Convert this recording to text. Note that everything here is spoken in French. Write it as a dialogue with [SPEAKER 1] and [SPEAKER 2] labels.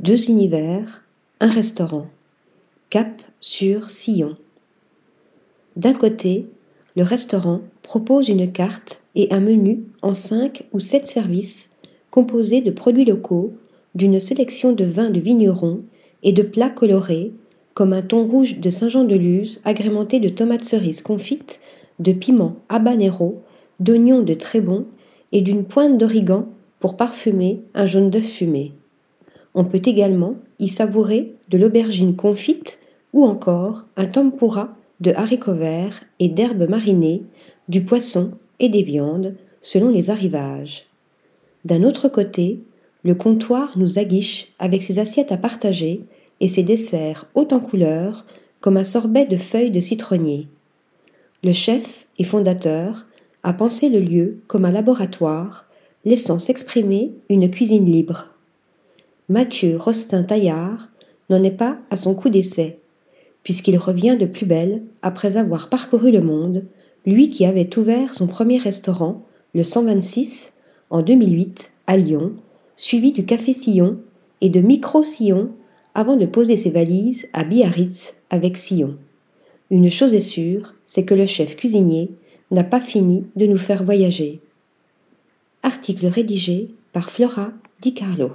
[SPEAKER 1] deux univers, un restaurant. Cap sur Sillon. D'un côté, le restaurant propose une carte et un menu en cinq ou sept services composés de produits locaux, d'une sélection de vins de vignerons et de plats colorés comme un thon rouge de Saint-Jean-de-Luz agrémenté de tomates cerises confites, de piments habanero, d'oignons de Trébon et d'une pointe d'origan pour parfumer un jaune d'œuf fumé. On peut également y savourer de l'aubergine confite ou encore un tempura de haricots verts et d'herbes marinées, du poisson et des viandes, selon les arrivages. D'un autre côté, le comptoir nous aguiche avec ses assiettes à partager et ses desserts hauts en couleurs, comme un sorbet de feuilles de citronnier. Le chef et fondateur a pensé le lieu comme un laboratoire, laissant s'exprimer une cuisine libre. Mathieu Rostin-Taillard n'en est pas à son coup d'essai, puisqu'il revient de plus belle après avoir parcouru le monde, lui qui avait ouvert son premier restaurant, le 126, en 2008, à Lyon, suivi du Café Sillon et de Micro Sillon avant de poser ses valises à Biarritz avec Sillon. Une chose est sûre, c'est que le chef cuisinier n'a pas fini de nous faire voyager. Article rédigé par Flora Di Carlo.